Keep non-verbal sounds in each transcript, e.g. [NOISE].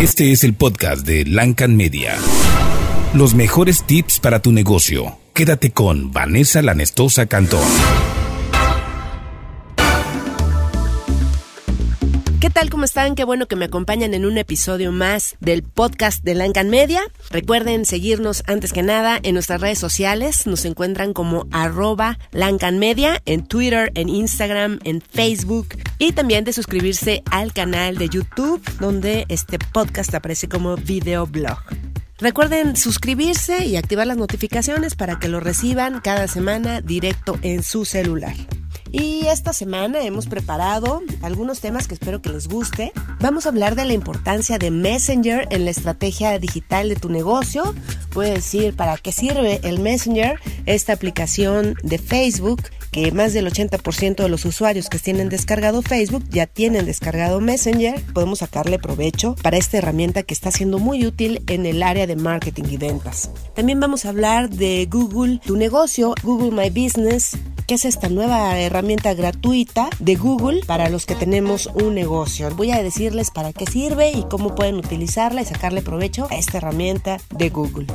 Este es el podcast de Lancan Media. Los mejores tips para tu negocio. Quédate con Vanessa Lanestosa Cantón. ¿Qué tal? ¿Cómo están? Qué bueno que me acompañan en un episodio más del podcast de Lancan Media. Recuerden seguirnos antes que nada en nuestras redes sociales. Nos encuentran como arroba Lancan Media en Twitter, en Instagram, en Facebook. Y también de suscribirse al canal de YouTube donde este podcast aparece como videoblog. Recuerden suscribirse y activar las notificaciones para que lo reciban cada semana directo en su celular. Y esta semana hemos preparado algunos temas que espero que les guste. Vamos a hablar de la importancia de Messenger en la estrategia digital de tu negocio. Voy a decir para qué sirve el Messenger, esta aplicación de Facebook que más del 80% de los usuarios que tienen descargado Facebook ya tienen descargado Messenger. Podemos sacarle provecho para esta herramienta que está siendo muy útil en el área de marketing y ventas. También vamos a hablar de Google, tu negocio, Google My Business, que es esta nueva herramienta gratuita de Google para los que tenemos un negocio. Voy a decirles para qué sirve y cómo pueden utilizarla y sacarle provecho a esta herramienta de Google.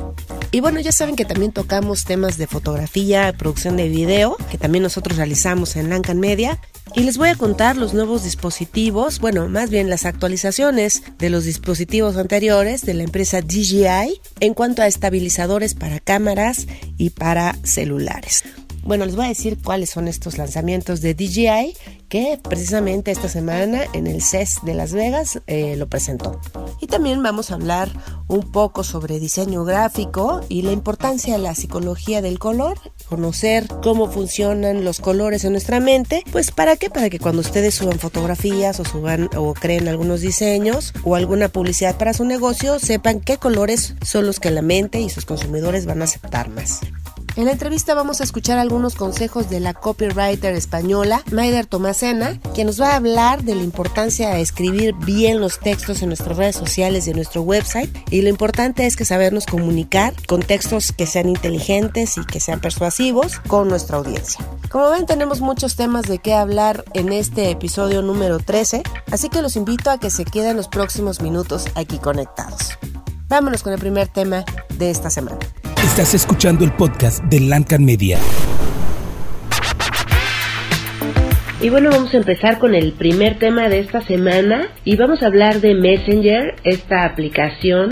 Y bueno, ya saben que también tocamos temas de fotografía, producción de video, que también nosotros realizamos en Lancan Media. Y les voy a contar los nuevos dispositivos, bueno, más bien las actualizaciones de los dispositivos anteriores de la empresa DJI en cuanto a estabilizadores para cámaras y para celulares. Bueno, les voy a decir cuáles son estos lanzamientos de DJI que precisamente esta semana en el CES de Las Vegas eh, lo presentó. Y también vamos a hablar un poco sobre diseño gráfico y la importancia de la psicología del color, conocer cómo funcionan los colores en nuestra mente, pues para qué? Para que cuando ustedes suban fotografías o suban o creen algunos diseños o alguna publicidad para su negocio, sepan qué colores son los que la mente y sus consumidores van a aceptar más. En la entrevista vamos a escuchar algunos consejos de la copywriter española Maider Tomasena, que nos va a hablar de la importancia de escribir bien los textos en nuestras redes sociales y en nuestro website. Y lo importante es que sabernos comunicar con textos que sean inteligentes y que sean persuasivos con nuestra audiencia. Como ven, tenemos muchos temas de qué hablar en este episodio número 13, así que los invito a que se queden los próximos minutos aquí conectados. Vámonos con el primer tema de esta semana. Estás escuchando el podcast de Lancan Media. Y bueno, vamos a empezar con el primer tema de esta semana y vamos a hablar de Messenger, esta aplicación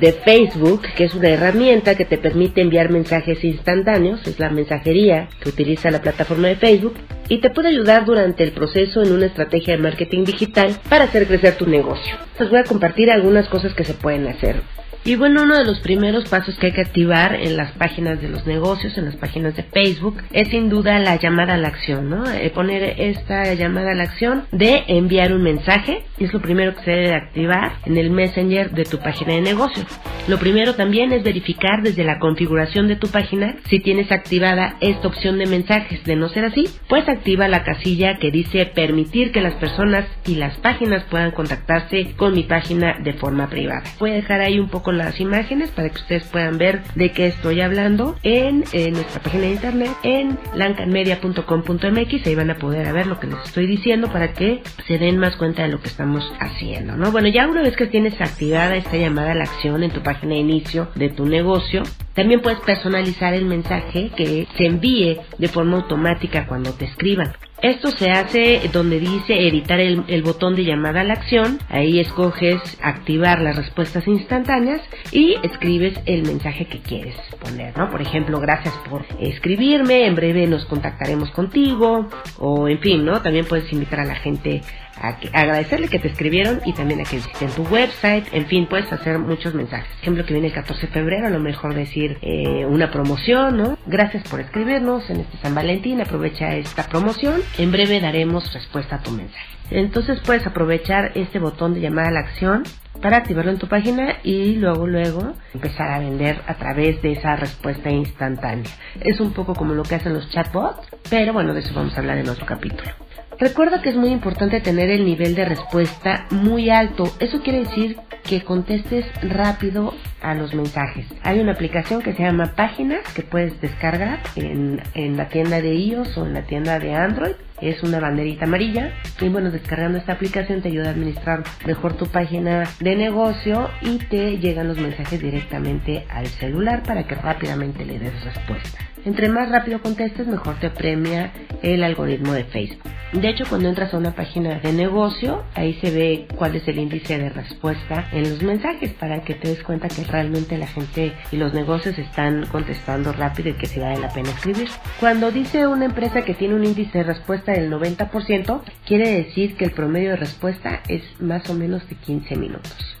de Facebook, que es una herramienta que te permite enviar mensajes instantáneos, es la mensajería que utiliza la plataforma de Facebook y te puede ayudar durante el proceso en una estrategia de marketing digital para hacer crecer tu negocio. Les voy a compartir algunas cosas que se pueden hacer. Y bueno, uno de los primeros pasos que hay que activar en las páginas de los negocios, en las páginas de Facebook, es sin duda la llamada a la acción, ¿no? Eh, poner esta llamada a la acción de enviar un mensaje, es lo primero que se debe activar en el Messenger de tu página de negocio. Lo primero también es verificar desde la configuración de tu página si tienes activada esta opción de mensajes. De no ser así, pues activa la casilla que dice permitir que las personas y las páginas puedan contactarse con mi página de forma privada. Voy a dejar ahí un poco las imágenes para que ustedes puedan ver de qué estoy hablando en, nuestra página de internet en lancanmedia.com.mx ahí van a poder ver lo que les estoy diciendo para que se den más cuenta de lo que estamos haciendo, ¿no? Bueno, ya una vez que tienes activada esta llamada a la acción en tu página de inicio de tu negocio, también puedes personalizar el mensaje que se envíe de forma automática cuando te escriban. Esto se hace donde dice editar el, botón de llamada a la acción. Ahí escoges activar las respuestas instantáneas y escribes el mensaje que quieres poner, ¿no? Por ejemplo, gracias por escribirme, en breve nos contactaremos contigo o en fin, ¿no? También puedes invitar a la gente a, agradecerle que te escribieron y también a que visiten tu website, en fin, puedes hacer muchos mensajes. Por ejemplo, que viene el 14 de febrero, a lo mejor decir eh, una promoción, ¿no? Gracias por escribirnos en este San Valentín, aprovecha esta promoción, en breve daremos respuesta a tu mensaje. Entonces puedes aprovechar este botón de llamada a la acción para activarlo en tu página y luego luego empezar a vender a través de esa respuesta instantánea. Es un poco como lo que hacen los chatbots, pero bueno, de eso vamos a hablar en otro capítulo. Recuerda que es muy importante tener el nivel de respuesta muy alto. Eso quiere decir que contestes rápido a los mensajes. Hay una aplicación que se llama Páginas que puedes descargar en, en la tienda de iOS o en la tienda de Android es una banderita amarilla y bueno descargando esta aplicación te ayuda a administrar mejor tu página de negocio y te llegan los mensajes directamente al celular para que rápidamente le des respuesta. Entre más rápido contestes, mejor te premia el algoritmo de Facebook. De hecho, cuando entras a una página de negocio, ahí se ve cuál es el índice de respuesta en los mensajes para que te des cuenta que realmente la gente y los negocios están contestando rápido y que sí vale la pena escribir. Cuando dice una empresa que tiene un índice de respuesta del 90%, quiere decir que el promedio de respuesta es más o menos de 15 minutos.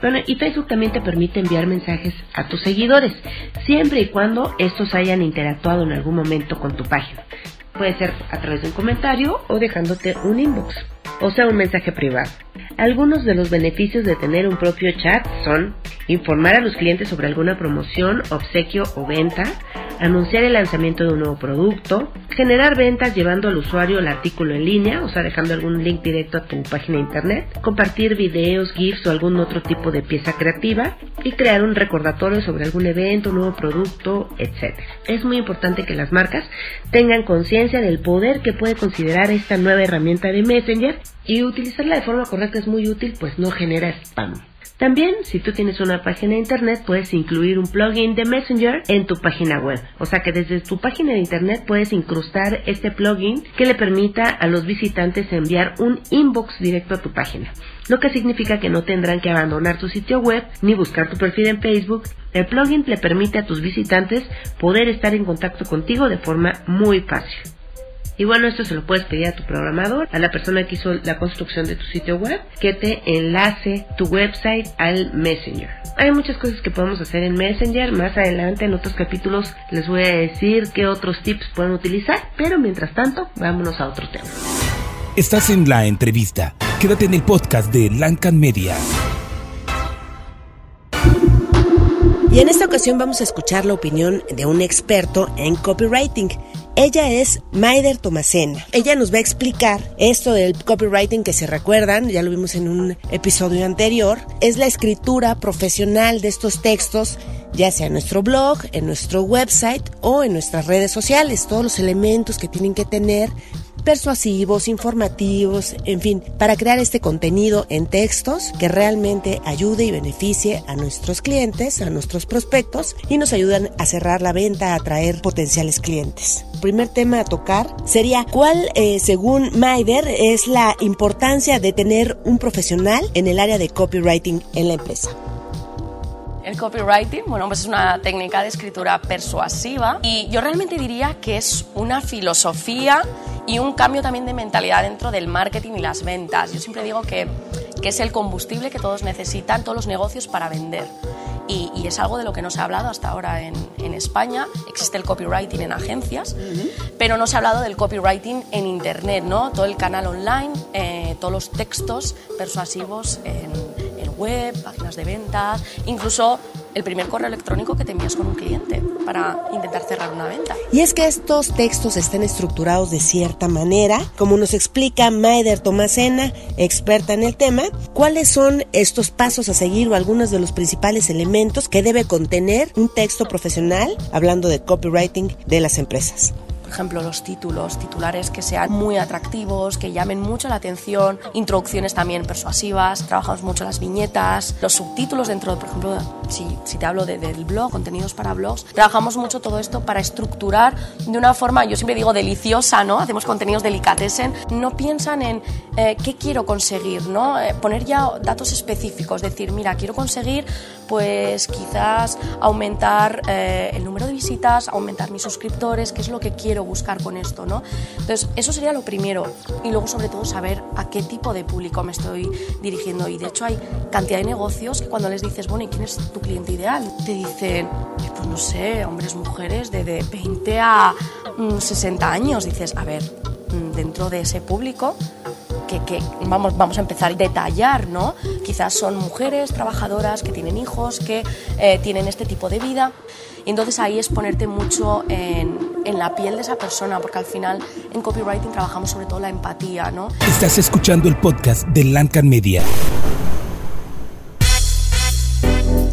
Bueno, y Facebook también te permite enviar mensajes a tus seguidores, siempre y cuando estos hayan interactuado en algún momento con tu página. Puede ser a través de un comentario o dejándote un inbox, o sea, un mensaje privado. Algunos de los beneficios de tener un propio chat son informar a los clientes sobre alguna promoción, obsequio o venta, anunciar el lanzamiento de un nuevo producto, generar ventas llevando al usuario el artículo en línea, o sea, dejando algún link directo a tu página de internet, compartir videos, GIFs o algún otro tipo de pieza creativa y crear un recordatorio sobre algún evento, nuevo producto, etc. Es muy importante que las marcas tengan conciencia del poder que puede considerar esta nueva herramienta de Messenger y utilizarla de forma correcta es muy útil, pues no genera spam. También, si tú tienes una página de internet, puedes incluir un plugin de Messenger en tu página web. O sea que desde tu página de internet puedes incrustar este plugin que le permita a los visitantes enviar un inbox directo a tu página. Lo que significa que no tendrán que abandonar tu sitio web ni buscar tu perfil en Facebook. El plugin le permite a tus visitantes poder estar en contacto contigo de forma muy fácil. Y bueno, esto se lo puedes pedir a tu programador, a la persona que hizo la construcción de tu sitio web, que te enlace tu website al Messenger. Hay muchas cosas que podemos hacer en Messenger. Más adelante en otros capítulos les voy a decir qué otros tips pueden utilizar. Pero mientras tanto, vámonos a otro tema. Estás en la entrevista. Quédate en el podcast de Lancan Media. Y en esta ocasión vamos a escuchar la opinión de un experto en copywriting. Ella es Maider Tomasena. Ella nos va a explicar esto del copywriting que se recuerdan, ya lo vimos en un episodio anterior. Es la escritura profesional de estos textos, ya sea en nuestro blog, en nuestro website o en nuestras redes sociales. Todos los elementos que tienen que tener persuasivos, informativos, en fin, para crear este contenido en textos que realmente ayude y beneficie a nuestros clientes, a nuestros prospectos y nos ayudan a cerrar la venta, a atraer potenciales clientes. El primer tema a tocar sería cuál, eh, según Maider, es la importancia de tener un profesional en el área de copywriting en la empresa. El copywriting, bueno, pues es una técnica de escritura persuasiva y yo realmente diría que es una filosofía y un cambio también de mentalidad dentro del marketing y las ventas. Yo siempre digo que, que es el combustible que todos necesitan, todos los negocios para vender. Y, y, es algo de lo que no se ha hablado hasta ahora en, en España. Existe el copywriting en agencias, pero no se ha hablado del copywriting en Internet, ¿no? Todo el canal online, eh, todos los textos persuasivos en web, páginas de ventas, incluso el primer correo electrónico que te envías con un cliente para intentar cerrar una venta. Y es que estos textos están estructurados de cierta manera, como nos explica Maider Tomasena, experta en el tema, cuáles son estos pasos a seguir o algunos de los principales elementos que debe contener un texto profesional, hablando de copywriting de las empresas por ejemplo, los títulos, titulares que sean muy atractivos, que llamen mucho la atención, introducciones también persuasivas, trabajamos mucho las viñetas, los subtítulos dentro, por ejemplo, si, si te hablo de, del blog, contenidos para blogs, trabajamos mucho todo esto para estructurar de una forma, yo siempre digo deliciosa, ¿no? Hacemos contenidos delicatessen, no piensan en eh, qué quiero conseguir, ¿no? Eh, poner ya datos específicos, decir, mira, quiero conseguir pues quizás aumentar eh, el número de visitas, aumentar mis suscriptores, qué es lo que quiero buscar con esto, ¿no? Entonces, eso sería lo primero. Y luego, sobre todo, saber a qué tipo de público me estoy dirigiendo. Y de hecho, hay cantidad de negocios que cuando les dices, bueno, ¿y quién es tu cliente ideal? Te dicen, pues no sé, hombres, mujeres, de, de 20 a 60 mm, años. Dices, a ver, mm, dentro de ese público, que, que, vamos, vamos a empezar a detallar, ¿no? Quizás son mujeres trabajadoras que tienen hijos, que eh, tienen este tipo de vida. Entonces ahí es ponerte mucho en, en, la piel de esa persona, porque al final en copywriting trabajamos sobre todo la empatía, ¿no? Estás escuchando el podcast de Lancan Media.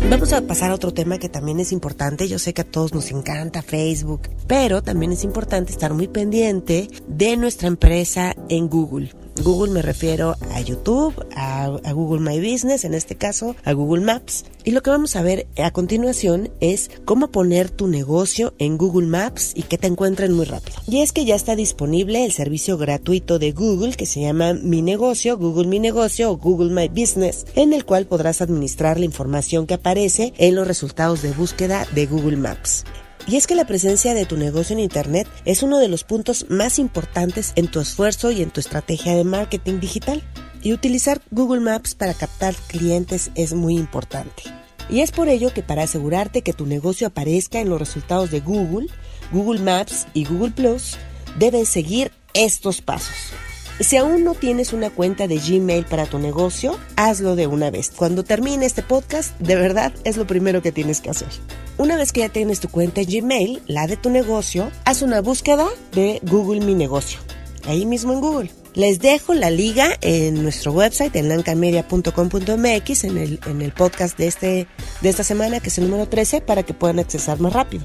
Vamos a pasar a otro tema que también es importante. Yo sé que a todos nos encanta Facebook, pero también es importante estar muy pendiente de nuestra empresa en Google. Google me refiero a YouTube, a, Google My Business, en este caso, a Google Maps. Y lo que vamos a ver a continuación es cómo poner tu negocio en Google Maps y que te encuentren muy rápido. Y es que ya está disponible el servicio gratuito de Google que se llama Mi Negocio, Google Mi Negocio o Google My Business, en el cual podrás administrar la información que aparece en los resultados de búsqueda de Google Maps. Y es que la presencia de tu negocio en Internet es uno de los puntos más importantes en tu esfuerzo y en tu estrategia de marketing digital. Y utilizar Google Maps para captar clientes es muy importante. Y es por ello que para asegurarte que tu negocio aparezca en los resultados de Google, Google Maps y Google Plus, debes seguir estos pasos. Si aún no tienes una cuenta de Gmail para tu negocio, hazlo de una vez. Cuando termine este podcast, de verdad es lo primero que tienes que hacer. Una vez que ya tienes tu cuenta en Gmail, la de tu negocio, haz una búsqueda de Google Mi Negocio. Ahí mismo en Google. Les dejo la liga en nuestro website, en lancamedia.com.mx, en el, en el podcast de, este, de esta semana, que es el número 13, para que puedan accesar más rápido.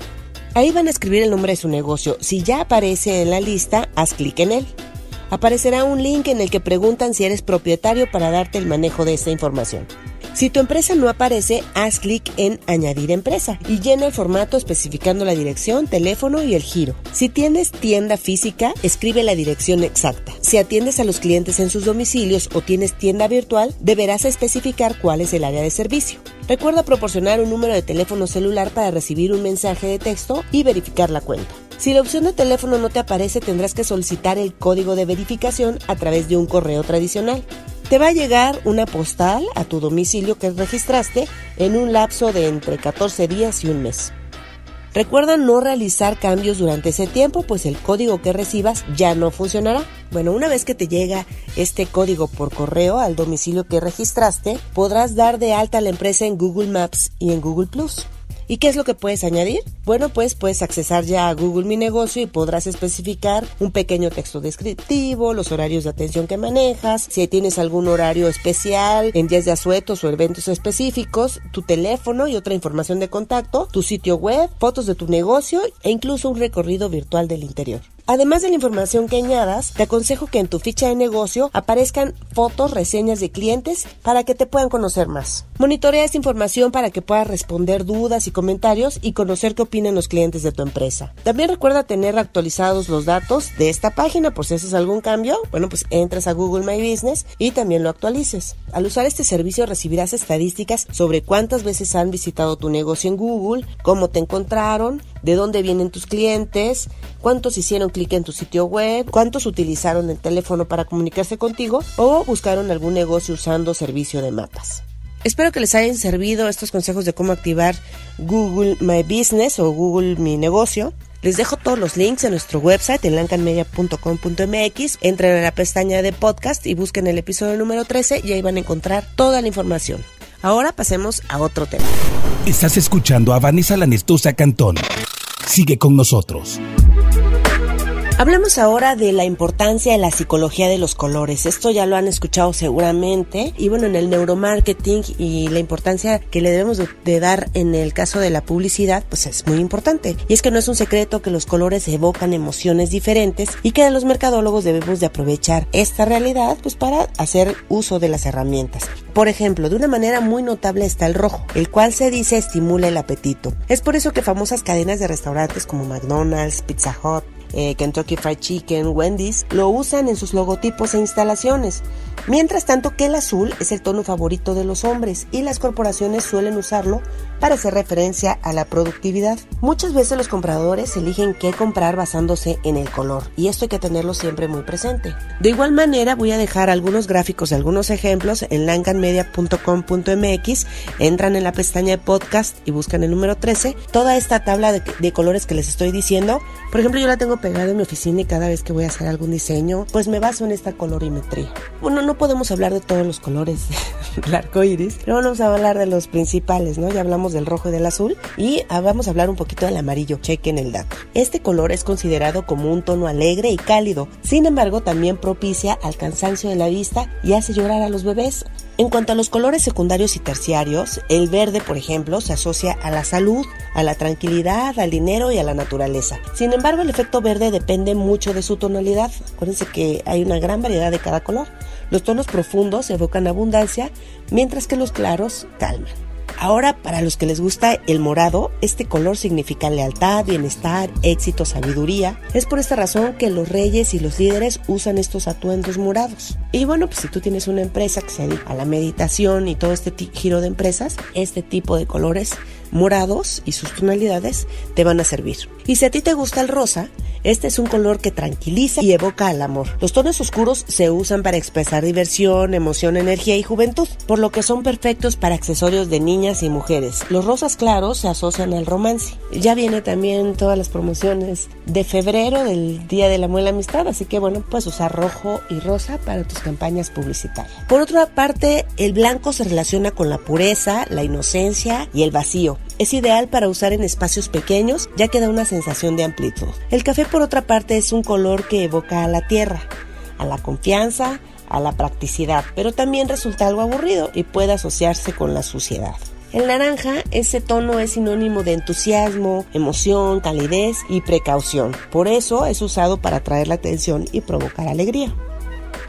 Ahí van a escribir el nombre de su negocio. Si ya aparece en la lista, haz clic en él. Aparecerá un link en el que preguntan si eres propietario para darte el manejo de esta información. Si tu empresa no aparece, haz clic en Añadir empresa y llena el formato especificando la dirección, teléfono y el giro. Si tienes tienda física, escribe la dirección exacta. Si atiendes a los clientes en sus domicilios o tienes tienda virtual, deberás especificar cuál es el área de servicio. Recuerda proporcionar un número de teléfono celular para recibir un mensaje de texto y verificar la cuenta. Si la opción de teléfono no te aparece, tendrás que solicitar el código de verificación a través de un correo tradicional te va a llegar una postal a tu domicilio que registraste en un lapso de entre 14 días y un mes. Recuerda no realizar cambios durante ese tiempo, pues el código que recibas ya no funcionará. Bueno, una vez que te llega este código por correo al domicilio que registraste, podrás dar de alta la empresa en Google Maps y en Google Plus. ¿Y qué es lo que puedes añadir? Bueno, pues puedes accesar ya a Google Mi Negocio y podrás especificar un pequeño texto descriptivo, los horarios de atención que manejas, si tienes algún horario especial en días de asuetos o eventos específicos, tu teléfono y otra información de contacto, tu sitio web, fotos de tu negocio e incluso un recorrido virtual del interior. Además de la información que añadas, te aconsejo que en tu ficha de negocio aparezcan fotos, reseñas de clientes para que te puedan conocer más. Monitorea esta información para que puedas responder dudas y comentarios y conocer qué opinan los clientes de tu empresa. También recuerda tener actualizados los datos de esta página por si haces algún cambio. Bueno, pues entras a Google My Business y también lo actualices. Al usar este servicio recibirás estadísticas sobre cuántas veces han visitado tu negocio en Google, cómo te encontraron, de dónde vienen tus clientes, cuántos hicieron clic en tu sitio web, cuántos utilizaron el teléfono para comunicarse contigo o buscaron algún negocio usando servicio de mapas. Espero que les hayan servido estos consejos de cómo activar Google My Business o Google Mi Negocio. Les dejo todos los links en nuestro website en lancanmedia.com.mx. Entren a la pestaña de podcast y busquen el episodio número 13 y ahí van a encontrar toda la información. Ahora pasemos a otro tema. Estás escuchando a Vanessa Lanestosa Cantón. Sigue con nosotros. Hablemos ahora de la importancia de la psicología de los colores. Esto ya lo han escuchado seguramente. Y bueno, en el neuromarketing y la importancia que le debemos de, dar en el caso de la publicidad, pues es muy importante. Y es que no es un secreto que los colores evocan emociones diferentes y que los mercadólogos debemos de aprovechar esta realidad pues para hacer uso de las herramientas. Por ejemplo, de una manera muy notable está el rojo, el cual se dice estimula el apetito. Es por eso que famosas cadenas de restaurantes como McDonald's, Pizza Hut, eh, Kentucky Fried Chicken, Wendy's, lo usan en sus logotipos e instalaciones. Mientras tanto que el azul es el tono favorito de los hombres y las corporaciones suelen usarlo para hacer referencia a la productividad. Muchas veces los compradores eligen qué comprar basándose en el color y esto hay que tenerlo siempre muy presente. De igual manera voy a dejar algunos gráficos y algunos ejemplos en lancanmedia.com.mx, entran en la pestaña de podcast y buscan el número 13, toda esta tabla de, de colores que les estoy diciendo. Por ejemplo, yo la tengo pegada en mi oficina y cada vez que voy a hacer algún diseño, pues me baso en esta colorimetría. Bueno, no podemos hablar de todos los colores [LAUGHS] el arco iris. Pero vamos a hablar de los principales, ¿no? Ya hablamos del rojo y del azul. Y ah, vamos a hablar un poquito del amarillo. Chequen el dato. Este color es considerado como un tono alegre y cálido. Sin embargo, también propicia al cansancio de la vista y hace llorar a los bebés. En cuanto a los colores secundarios y terciarios, el verde, por ejemplo, se asocia a la salud, a la tranquilidad, al dinero y a la naturaleza. Sin embargo, el efecto verde depende mucho de su tonalidad. Acuérdense que hay una gran variedad de cada color. Los tonos profundos evocan abundancia, mientras que los claros calman. Ahora, para los que les gusta el morado, este color significa lealtad, bienestar, éxito, sabiduría. Es por esta razón que los reyes y los líderes usan estos atuendos morados. Y bueno, pues si tú tienes una empresa que se dedica a la meditación y todo este giro de empresas, este tipo de colores morados y sus tonalidades te van a servir. Y si a ti te gusta el rosa, este es un color que tranquiliza y evoca al amor. Los tonos oscuros se usan para expresar diversión, emoción, energía y juventud, por lo que son perfectos para accesorios de niñas y mujeres. Los rosas claros se asocian al romance. Ya viene también todas las promociones de febrero del Día del Amor y la Amistad, así que bueno, puedes usar rojo y rosa para tus campañas publicitarias. Por otra parte, el blanco se relaciona con la pureza, la inocencia y el vacío. Es ideal para usar en espacios pequeños ya que da una sensación de amplitud. El café por otra parte es un color que evoca a la tierra, a la confianza, a la practicidad, pero también resulta algo aburrido y puede asociarse con la suciedad. El naranja, ese tono es sinónimo de entusiasmo, emoción, calidez y precaución. Por eso es usado para atraer la atención y provocar alegría.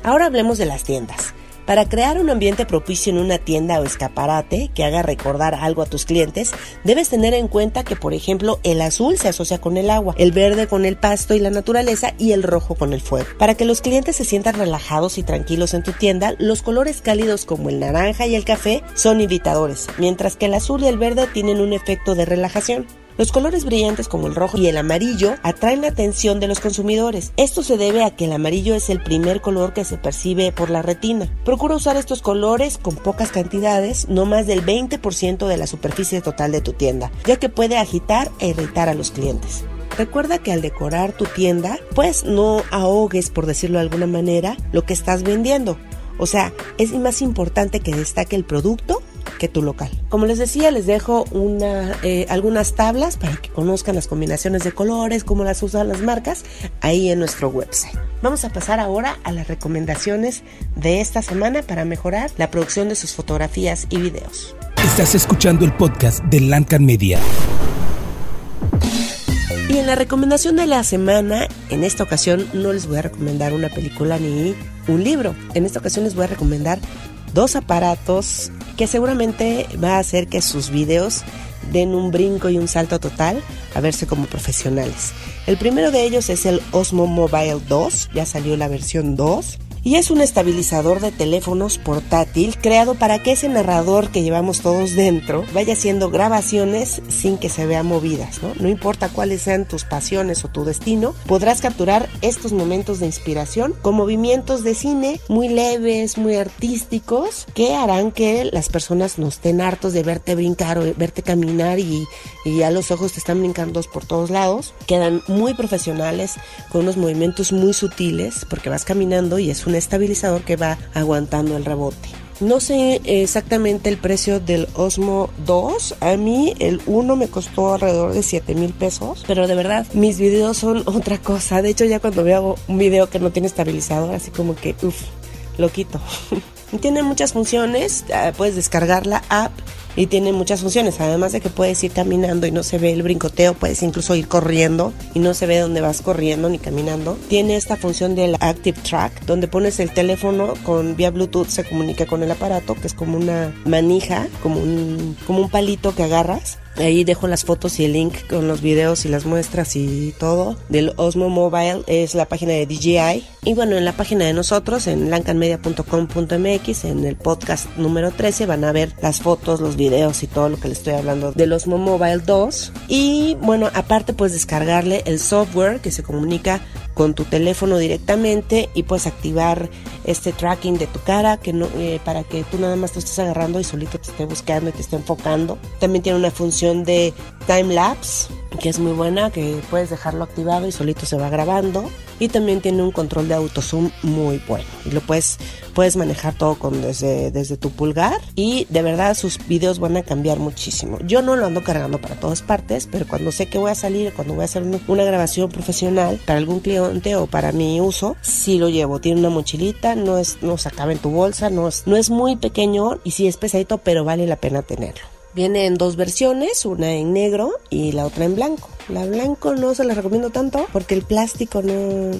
Ahora hablemos de las tiendas. Para crear un ambiente propicio en una tienda o escaparate que haga recordar algo a tus clientes, debes tener en cuenta que, por ejemplo, el azul se asocia con el agua, el verde con el pasto y la naturaleza y el rojo con el fuego. Para que los clientes se sientan relajados y tranquilos en tu tienda, los colores cálidos como el naranja y el café son invitadores, mientras que el azul y el verde tienen un efecto de relajación. Los colores brillantes como el rojo y el amarillo atraen la atención de los consumidores. Esto se debe a que el amarillo es el primer color que se percibe por la retina. Procura usar estos colores con pocas cantidades, no más del 20% de la superficie total de tu tienda, ya que puede agitar e irritar a los clientes. Recuerda que al decorar tu tienda, pues no ahogues, por decirlo de alguna manera, lo que estás vendiendo. O sea, es más importante que destaque el producto que tu local. Como les decía, les dejo una, eh, algunas tablas para que conozcan las combinaciones de colores, cómo las usan las marcas, ahí en nuestro website. Vamos a pasar ahora a las recomendaciones de esta semana para mejorar la producción de sus fotografías y videos. Estás escuchando el podcast de Lancan Media. Y en la recomendación de la semana, en esta ocasión no les voy a recomendar una película ni un libro. En esta ocasión les voy a recomendar dos aparatos que seguramente va a hacer que sus videos den un brinco y un salto total a verse como profesionales. El primero de ellos es el Osmo Mobile 2, ya salió la versión 2 y es un estabilizador de teléfonos portátil creado para que ese narrador que llevamos todos dentro vaya haciendo grabaciones sin que se vean movidas, ¿no? No importa cuáles sean tus pasiones o tu destino, podrás capturar estos momentos de inspiración con movimientos de cine muy leves, muy artísticos, que harán que las personas no estén hartos de verte brincar o verte caminar y, y ya los ojos te están brincando por todos lados. Quedan muy profesionales con unos movimientos muy sutiles porque vas caminando y es un estabilizador que va aguantando el rebote. No sé exactamente el precio del Osmo 2. A mí el 1 me costó alrededor de 7 mil pesos. Pero de verdad, mis videos son [LAUGHS] otra cosa. De hecho, ya cuando veo un video que no tiene estabilizador, así como que, uff, lo quito. [LAUGHS] tiene muchas funciones. Ah, puedes descargar la app y tiene muchas funciones. Además de que puedes ir caminando y no se ve el brincoteo, puedes incluso ir corriendo y no se ve dónde vas corriendo ni caminando. Tiene esta función del Active Track, donde pones el teléfono con vía Bluetooth, se comunica con el aparato, que es como una manija, como un, como un palito que agarras Ahí dejo las fotos y el link con los videos y las muestras y todo del Osmo Mobile. Es la página de DJI. Y bueno, en la página de nosotros, en lancanmedia.com.mx, en el podcast número 13, van a ver las fotos, los videos y todo lo que les estoy hablando del Osmo Mobile 2. Y bueno, aparte puedes descargarle el software que se comunica con tu teléfono directamente y puedes activar este tracking de tu cara que no, eh, para que tú nada más te estés agarrando y solito te esté buscando y te esté enfocando. También tiene una función de time lapse que es muy buena, que puedes dejarlo activado y solito se va grabando. Y también tiene un control de auto zoom muy bueno. Y lo puedes, puedes manejar todo con desde, desde tu pulgar. Y de verdad sus videos van a cambiar muchísimo. Yo no lo ando cargando para todas partes, pero cuando sé que voy a salir, cuando voy a hacer una grabación profesional para algún cliente o para mi uso, sí lo llevo. Tiene una mochilita, no es, no se acaba en tu bolsa, no es, no es muy pequeño y sí es pesadito, pero vale la pena tenerlo. Viene en dos versiones, una en negro y la otra en blanco. La blanco no se la recomiendo tanto porque el plástico no...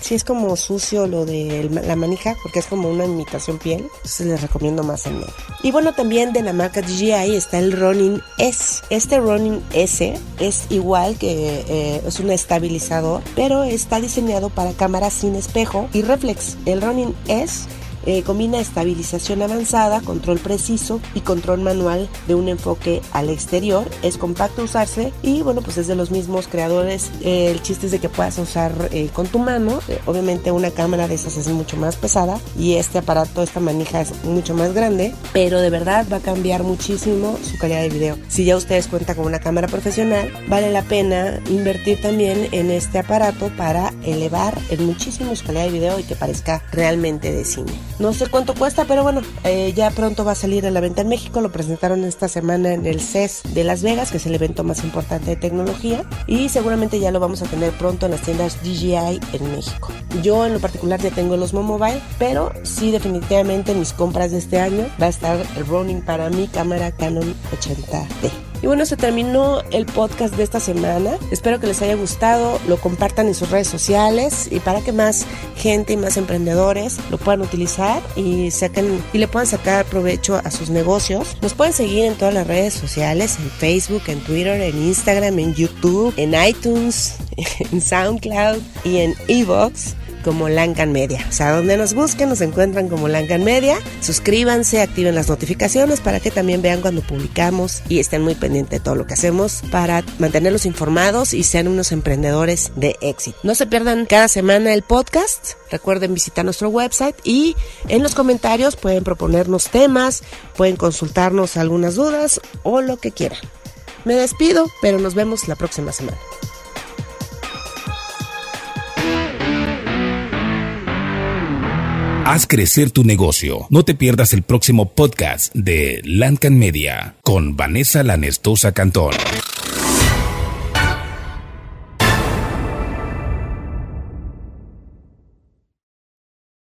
Sí es como sucio lo de la manija porque es como una imitación piel. Entonces les recomiendo más en negro. Y bueno, también de la marca DJI está el Ronin S. Este Ronin S es igual que eh, es un estabilizador, pero está diseñado para cámaras sin espejo y reflex. El Ronin S eh, combina estabilización avanzada, control preciso y control manual de un enfoque al exterior. Es compacto usarse y bueno, pues es de los mismos creadores. Eh, el chiste es de que puedas usar eh, con tu mano. obviamente una cámara de esas es mucho más pesada y este aparato, esta manija es mucho más grande, pero de verdad va a cambiar muchísimo su calidad de video. Si ya ustedes cuentan con una cámara profesional, vale la pena invertir también en este aparato para elevar en muchísimo su calidad de video y que parezca realmente de cine. No sé cuánto cuesta, pero bueno, eh, ya pronto va a salir a la venta en México. Lo presentaron esta semana en el CES de Las Vegas, que es el evento más importante de tecnología. Y seguramente ya lo vamos a tener pronto en las tiendas DJI en México. Yo en lo particular ya tengo los Mobile, pero sí definitivamente en mis compras de este año va a estar el Ronin para mi cámara Canon 80D. Y bueno, se terminó el podcast de esta semana. Espero que les haya gustado, lo compartan en sus redes sociales y para que más gente y más emprendedores lo puedan utilizar y saquen y le puedan sacar provecho a sus negocios. Nos pueden seguir en todas las redes sociales, en Facebook, en Twitter, en Instagram, en YouTube, en iTunes, [LAUGHS] en SoundCloud y en Evox como Lancan Media. O sea, donde nos busquen nos encuentran como Lancan Media. Suscríbanse, activen las notificaciones para que también vean cuando publicamos y estén muy pendientes de todo lo que hacemos para mantenerlos informados y sean unos emprendedores de éxito. No se pierdan cada semana el podcast. Recuerden visitar nuestro website y en los comentarios pueden proponernos temas, pueden consultarnos algunas dudas o lo que quieran. Me despido, pero nos vemos la próxima semana. Haz crecer tu negocio. No te pierdas el próximo podcast de Lancan Media con Vanessa Lanestosa Cantón.